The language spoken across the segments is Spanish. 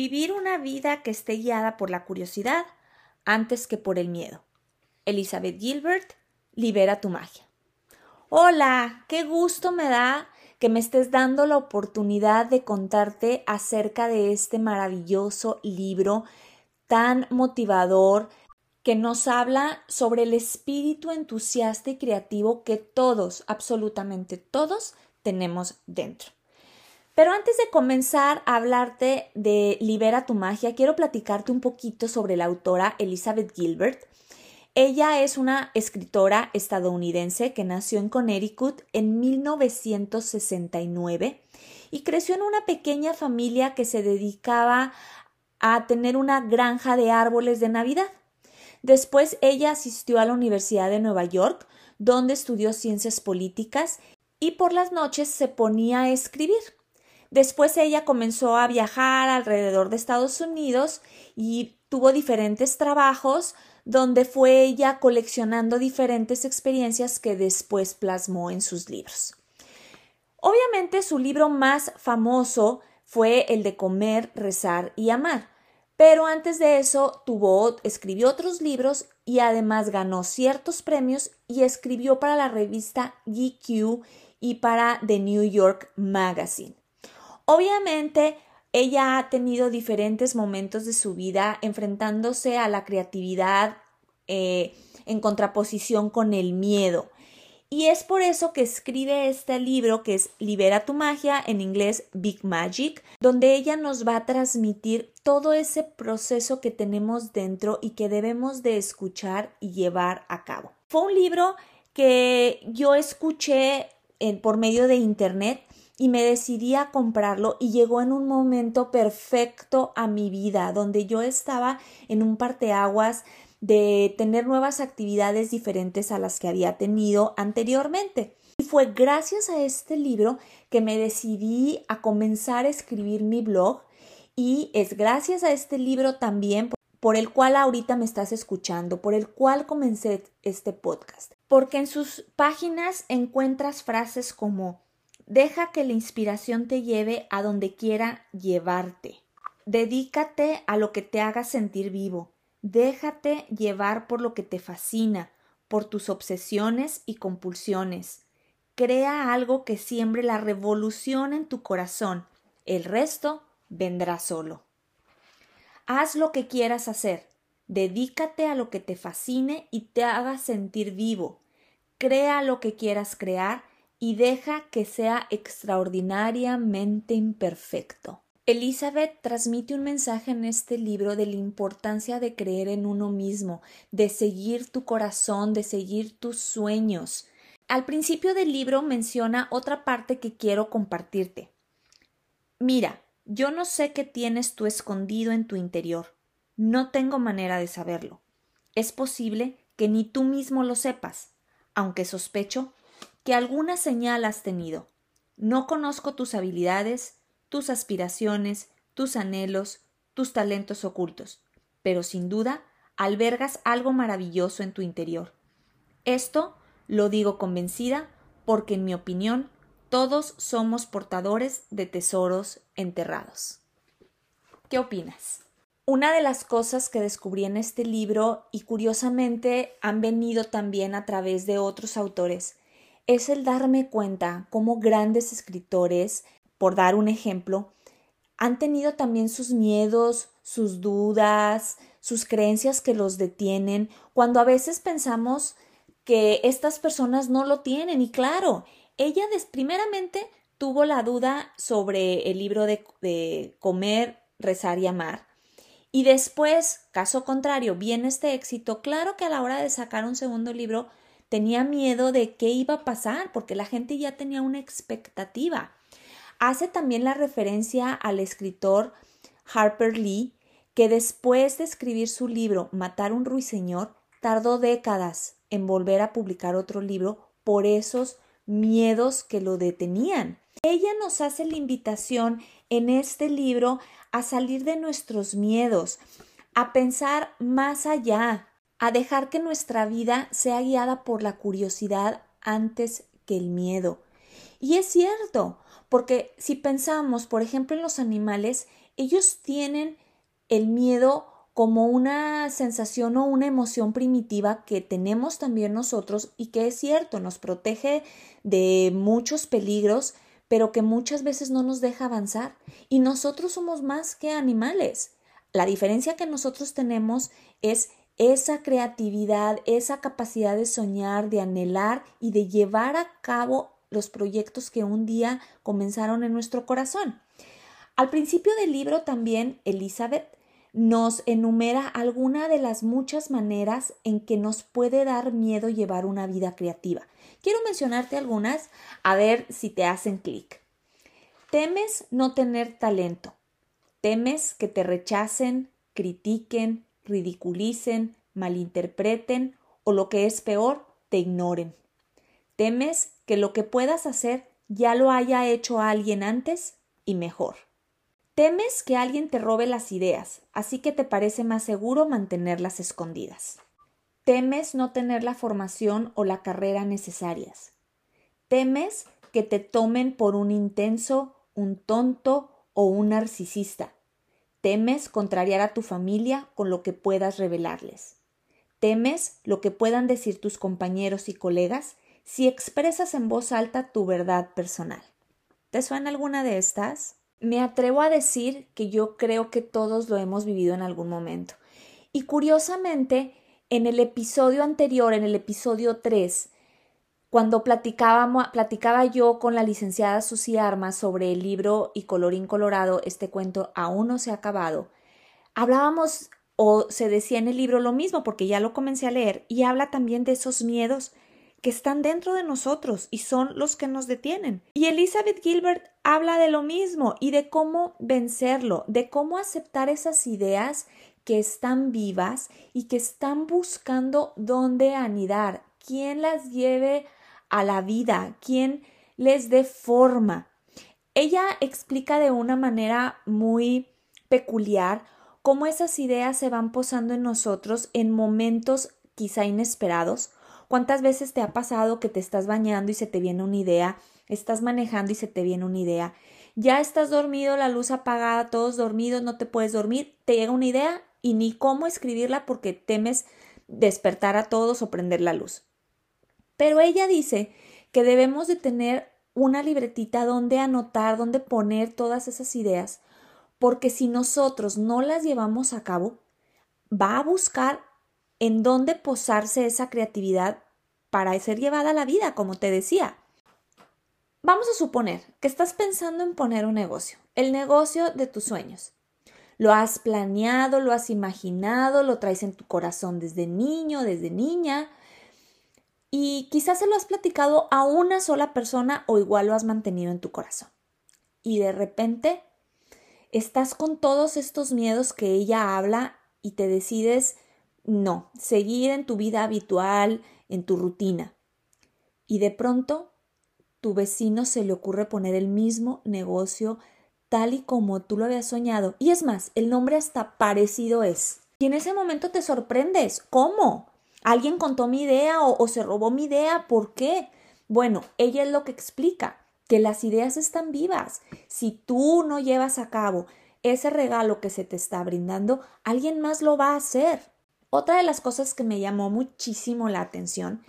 Vivir una vida que esté guiada por la curiosidad antes que por el miedo. Elizabeth Gilbert, libera tu magia. Hola, qué gusto me da que me estés dando la oportunidad de contarte acerca de este maravilloso libro tan motivador que nos habla sobre el espíritu entusiasta y creativo que todos, absolutamente todos, tenemos dentro. Pero antes de comenzar a hablarte de Libera tu magia, quiero platicarte un poquito sobre la autora Elizabeth Gilbert. Ella es una escritora estadounidense que nació en Connecticut en 1969 y creció en una pequeña familia que se dedicaba a tener una granja de árboles de Navidad. Después ella asistió a la Universidad de Nueva York, donde estudió ciencias políticas y por las noches se ponía a escribir. Después ella comenzó a viajar alrededor de Estados Unidos y tuvo diferentes trabajos donde fue ella coleccionando diferentes experiencias que después plasmó en sus libros. Obviamente su libro más famoso fue el de Comer, Rezar y Amar, pero antes de eso tuvo, escribió otros libros y además ganó ciertos premios y escribió para la revista GQ y para The New York Magazine. Obviamente, ella ha tenido diferentes momentos de su vida enfrentándose a la creatividad eh, en contraposición con el miedo. Y es por eso que escribe este libro que es Libera tu magia, en inglés Big Magic, donde ella nos va a transmitir todo ese proceso que tenemos dentro y que debemos de escuchar y llevar a cabo. Fue un libro que yo escuché por medio de internet y me decidí a comprarlo y llegó en un momento perfecto a mi vida, donde yo estaba en un parteaguas de tener nuevas actividades diferentes a las que había tenido anteriormente. Y fue gracias a este libro que me decidí a comenzar a escribir mi blog y es gracias a este libro también por el cual ahorita me estás escuchando, por el cual comencé este podcast. Porque en sus páginas encuentras frases como Deja que la inspiración te lleve a donde quiera llevarte. Dedícate a lo que te haga sentir vivo. Déjate llevar por lo que te fascina, por tus obsesiones y compulsiones. Crea algo que siembre la revolución en tu corazón. El resto vendrá solo. Haz lo que quieras hacer. Dedícate a lo que te fascine y te haga sentir vivo. Crea lo que quieras crear y deja que sea extraordinariamente imperfecto. Elizabeth transmite un mensaje en este libro de la importancia de creer en uno mismo, de seguir tu corazón, de seguir tus sueños. Al principio del libro menciona otra parte que quiero compartirte. Mira, yo no sé qué tienes tú escondido en tu interior. No tengo manera de saberlo. Es posible que ni tú mismo lo sepas, aunque sospecho que alguna señal has tenido. No conozco tus habilidades, tus aspiraciones, tus anhelos, tus talentos ocultos, pero sin duda albergas algo maravilloso en tu interior. Esto lo digo convencida porque, en mi opinión, todos somos portadores de tesoros enterrados. ¿Qué opinas? Una de las cosas que descubrí en este libro y curiosamente han venido también a través de otros autores es el darme cuenta cómo grandes escritores, por dar un ejemplo, han tenido también sus miedos, sus dudas, sus creencias que los detienen, cuando a veces pensamos que estas personas no lo tienen. Y claro, ella primeramente tuvo la duda sobre el libro de, de comer, rezar y amar. Y después, caso contrario, viene este éxito. Claro que a la hora de sacar un segundo libro, tenía miedo de qué iba a pasar, porque la gente ya tenía una expectativa. Hace también la referencia al escritor Harper Lee, que después de escribir su libro Matar un ruiseñor, tardó décadas en volver a publicar otro libro por esos miedos que lo detenían. Ella nos hace la invitación en este libro a salir de nuestros miedos, a pensar más allá, a dejar que nuestra vida sea guiada por la curiosidad antes que el miedo. Y es cierto, porque si pensamos, por ejemplo, en los animales, ellos tienen el miedo como una sensación o una emoción primitiva que tenemos también nosotros y que es cierto, nos protege de muchos peligros, pero que muchas veces no nos deja avanzar. Y nosotros somos más que animales. La diferencia que nosotros tenemos es esa creatividad, esa capacidad de soñar, de anhelar y de llevar a cabo los proyectos que un día comenzaron en nuestro corazón. Al principio del libro también Elizabeth nos enumera alguna de las muchas maneras en que nos puede dar miedo llevar una vida creativa. Quiero mencionarte algunas a ver si te hacen clic. Temes no tener talento. Temes que te rechacen, critiquen, ridiculicen, malinterpreten o lo que es peor, te ignoren. Temes que lo que puedas hacer ya lo haya hecho alguien antes y mejor. Temes que alguien te robe las ideas, así que te parece más seguro mantenerlas escondidas. Temes no tener la formación o la carrera necesarias. Temes que te tomen por un intenso, un tonto o un narcisista. Temes contrariar a tu familia con lo que puedas revelarles. Temes lo que puedan decir tus compañeros y colegas si expresas en voz alta tu verdad personal. ¿Te suena alguna de estas? Me atrevo a decir que yo creo que todos lo hemos vivido en algún momento. Y curiosamente, en el episodio anterior, en el episodio 3, cuando platicaba, yo con la licenciada Susi Armas sobre el libro Y colorín colorado, este cuento aún no se ha acabado, hablábamos o se decía en el libro lo mismo porque ya lo comencé a leer y habla también de esos miedos que están dentro de nosotros y son los que nos detienen. Y Elizabeth Gilbert habla de lo mismo y de cómo vencerlo, de cómo aceptar esas ideas que están vivas y que están buscando dónde anidar, quién las lleve a la vida, quién les dé forma. Ella explica de una manera muy peculiar cómo esas ideas se van posando en nosotros en momentos quizá inesperados ¿Cuántas veces te ha pasado que te estás bañando y se te viene una idea? Estás manejando y se te viene una idea. Ya estás dormido, la luz apagada, todos dormidos, no te puedes dormir, te llega una idea y ni cómo escribirla porque temes despertar a todos o prender la luz. Pero ella dice que debemos de tener una libretita donde anotar, donde poner todas esas ideas, porque si nosotros no las llevamos a cabo, va a buscar en dónde posarse esa creatividad para ser llevada a la vida, como te decía. Vamos a suponer que estás pensando en poner un negocio, el negocio de tus sueños. Lo has planeado, lo has imaginado, lo traes en tu corazón desde niño, desde niña, y quizás se lo has platicado a una sola persona o igual lo has mantenido en tu corazón. Y de repente estás con todos estos miedos que ella habla y te decides no, seguir en tu vida habitual, en tu rutina. Y de pronto, tu vecino se le ocurre poner el mismo negocio tal y como tú lo habías soñado. Y es más, el nombre hasta parecido es. Y en ese momento te sorprendes. ¿Cómo? ¿Alguien contó mi idea o, se robó mi idea? ¿Por qué? Bueno, ella es lo que explica, que las ideas están vivas. Si tú no llevas a cabo ese regalo que se te está brindando, alguien más lo va a hacer. Otra de las cosas que me llamó muchísimo la atención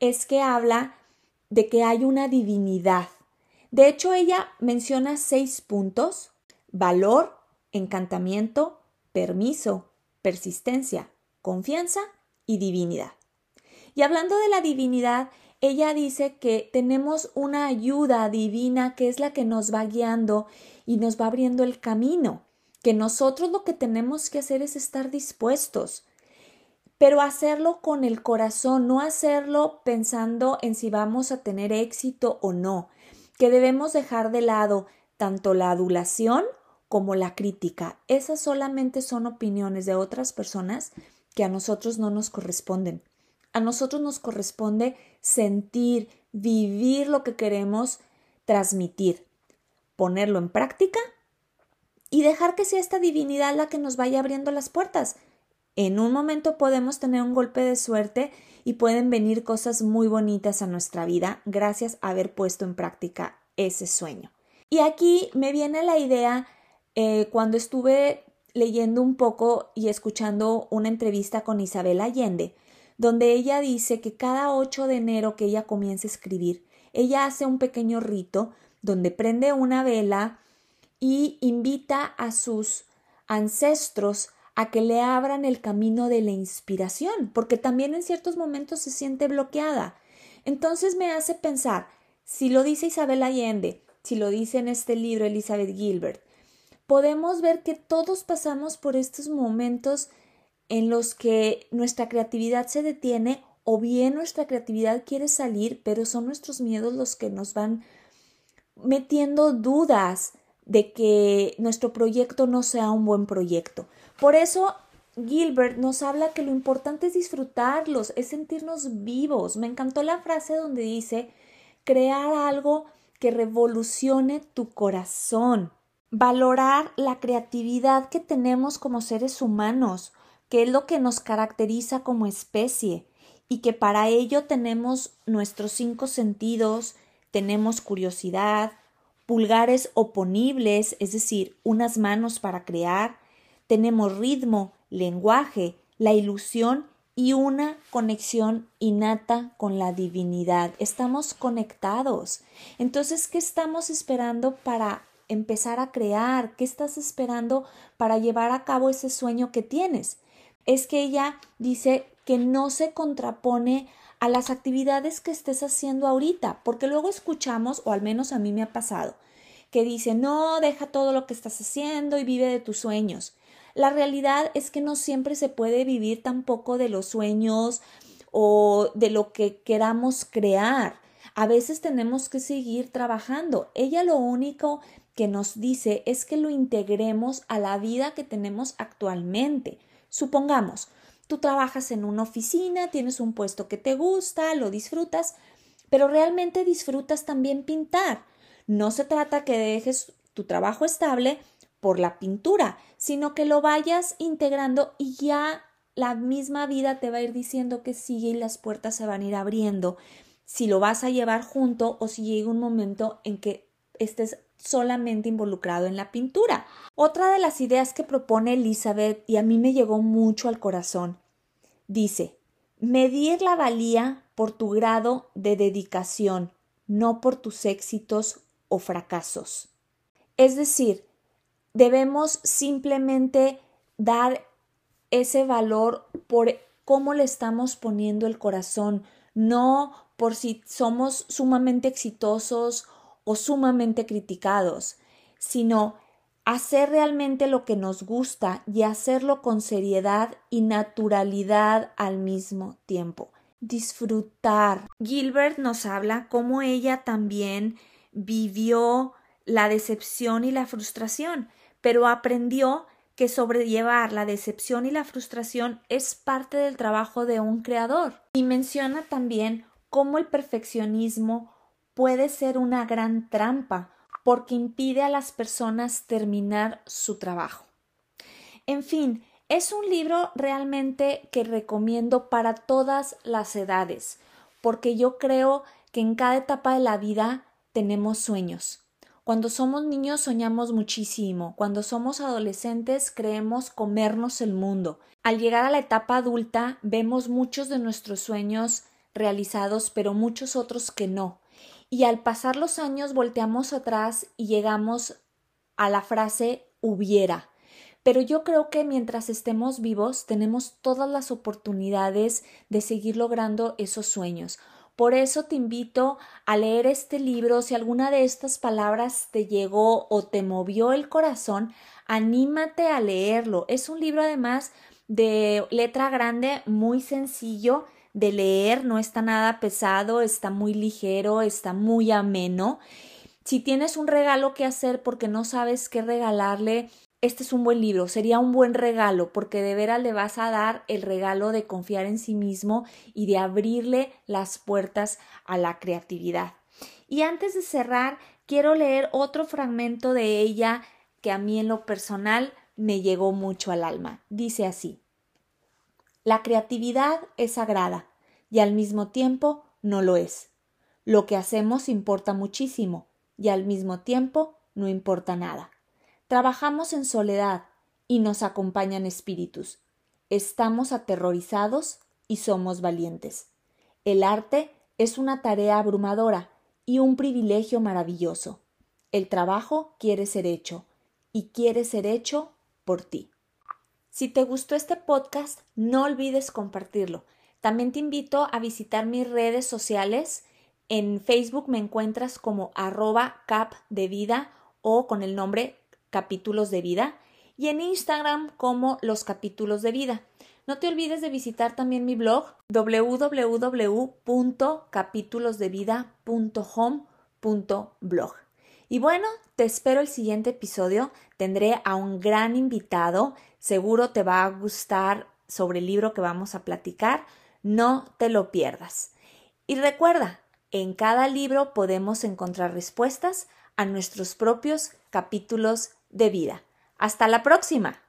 es que habla de que hay una divinidad. De hecho, ella menciona seis puntos, valor, encantamiento, permiso, persistencia, confianza y divinidad. Y hablando de la divinidad, ella dice que tenemos una ayuda divina que es la que nos va guiando y nos va abriendo el camino, que nosotros lo que tenemos que hacer es estar dispuestos, pero hacerlo con el corazón, no hacerlo pensando en si vamos a tener éxito o no, que debemos dejar de lado tanto la adulación como la crítica. Esas solamente son opiniones de otras personas que a nosotros no nos corresponden. A nosotros nos corresponde sentir, vivir lo que queremos transmitir, ponerlo en práctica y dejar que sea esta divinidad la que nos vaya abriendo las puertas. En un momento podemos tener un golpe de suerte y pueden venir cosas muy bonitas a nuestra vida gracias a haber puesto en práctica ese sueño. Y aquí me viene la idea eh, cuando estuve leyendo un poco y escuchando una entrevista con Isabel Allende, donde ella dice que cada 8 de enero que ella comienza a escribir, ella hace un pequeño rito donde prende una vela y invita a sus ancestros a que le abran el camino de la inspiración, porque también en ciertos momentos se siente bloqueada. Entonces me hace pensar, si lo dice Isabel Allende, si lo dice en este libro Elizabeth Gilbert, podemos ver que todos pasamos por estos momentos en los que nuestra creatividad se detiene o bien nuestra creatividad quiere salir, pero son nuestros miedos los que nos van metiendo dudas de que nuestro proyecto no sea un buen proyecto. Por eso Gilbert nos habla que lo importante es disfrutarlos, es sentirnos vivos. Me encantó la frase donde dice crear algo que revolucione tu corazón, valorar la creatividad que tenemos como seres humanos, que es lo que nos caracteriza como especie, y que para ello tenemos nuestros cinco sentidos, tenemos curiosidad, pulgares oponibles, es decir, unas manos para crear, tenemos ritmo, lenguaje, la ilusión y una conexión innata con la divinidad. Estamos conectados. Entonces, ¿qué estamos esperando para empezar a crear? ¿Qué estás esperando para llevar a cabo ese sueño que tienes? Es que ella dice que no se contrapone a las actividades que estés haciendo ahorita, porque luego escuchamos, o al menos a mí me ha pasado, que dice, no, deja todo lo que estás haciendo y vive de tus sueños. La realidad es que no siempre se puede vivir tampoco de los sueños o de lo que queramos crear. A veces tenemos que seguir trabajando. Ella lo único que nos dice es que lo integremos a la vida que tenemos actualmente. Supongamos, tú trabajas en una oficina, tienes un puesto que te gusta, lo disfrutas, pero realmente disfrutas también pintar. No se trata que dejes tu trabajo estable por la pintura, sino que lo vayas integrando y ya la misma vida te va a ir diciendo que sigue y las puertas se van a ir abriendo si lo vas a llevar junto o si llega un momento en que estés solamente involucrado en la pintura. Otra de las ideas que propone Elizabeth y a mí me llegó mucho al corazón, dice, medir la valía por tu grado de dedicación, no por tus éxitos o fracasos. Es decir, debemos simplemente dar ese valor por cómo le estamos poniendo el corazón, no por si somos sumamente exitosos o sumamente criticados, sino hacer realmente lo que nos gusta y hacerlo con seriedad y naturalidad al mismo tiempo. Disfrutar. Gilbert nos habla cómo ella también vivió la decepción y la frustración pero aprendió que sobrellevar la decepción y la frustración es parte del trabajo de un creador. Y menciona también cómo el perfeccionismo puede ser una gran trampa porque impide a las personas terminar su trabajo. En fin, es un libro realmente que recomiendo para todas las edades, porque yo creo que en cada etapa de la vida tenemos sueños. Cuando somos niños soñamos muchísimo, cuando somos adolescentes creemos comernos el mundo. Al llegar a la etapa adulta vemos muchos de nuestros sueños realizados, pero muchos otros que no. Y al pasar los años volteamos atrás y llegamos a la frase hubiera. Pero yo creo que mientras estemos vivos tenemos todas las oportunidades de seguir logrando esos sueños. Por eso te invito a leer este libro. Si alguna de estas palabras te llegó o te movió el corazón, anímate a leerlo. Es un libro además de letra grande, muy sencillo de leer, no está nada pesado, está muy ligero, está muy ameno. Si tienes un regalo que hacer porque no sabes qué regalarle, este es un buen libro, sería un buen regalo porque de veras le vas a dar el regalo de confiar en sí mismo y de abrirle las puertas a la creatividad. Y antes de cerrar, quiero leer otro fragmento de ella que a mí en lo personal me llegó mucho al alma. Dice así, La creatividad es sagrada y al mismo tiempo no lo es. Lo que hacemos importa muchísimo y al mismo tiempo no importa nada. Trabajamos en soledad y nos acompañan espíritus. Estamos aterrorizados y somos valientes. El arte es una tarea abrumadora y un privilegio maravilloso. El trabajo quiere ser hecho y quiere ser hecho por ti. Si te gustó este podcast, no olvides compartirlo. También te invito a visitar mis redes sociales. En Facebook me encuentras como arroba cap de vida o con el nombre capítulos de vida y en Instagram como los capítulos de vida. No te olvides de visitar también mi blog www.capitulosdevida.home.blog. Y bueno, te espero el siguiente episodio. Tendré a un gran invitado. Seguro te va a gustar sobre el libro que vamos a platicar. No te lo pierdas. Y recuerda, en cada libro podemos encontrar respuestas a nuestros propios capítulos de vida. Hasta la próxima.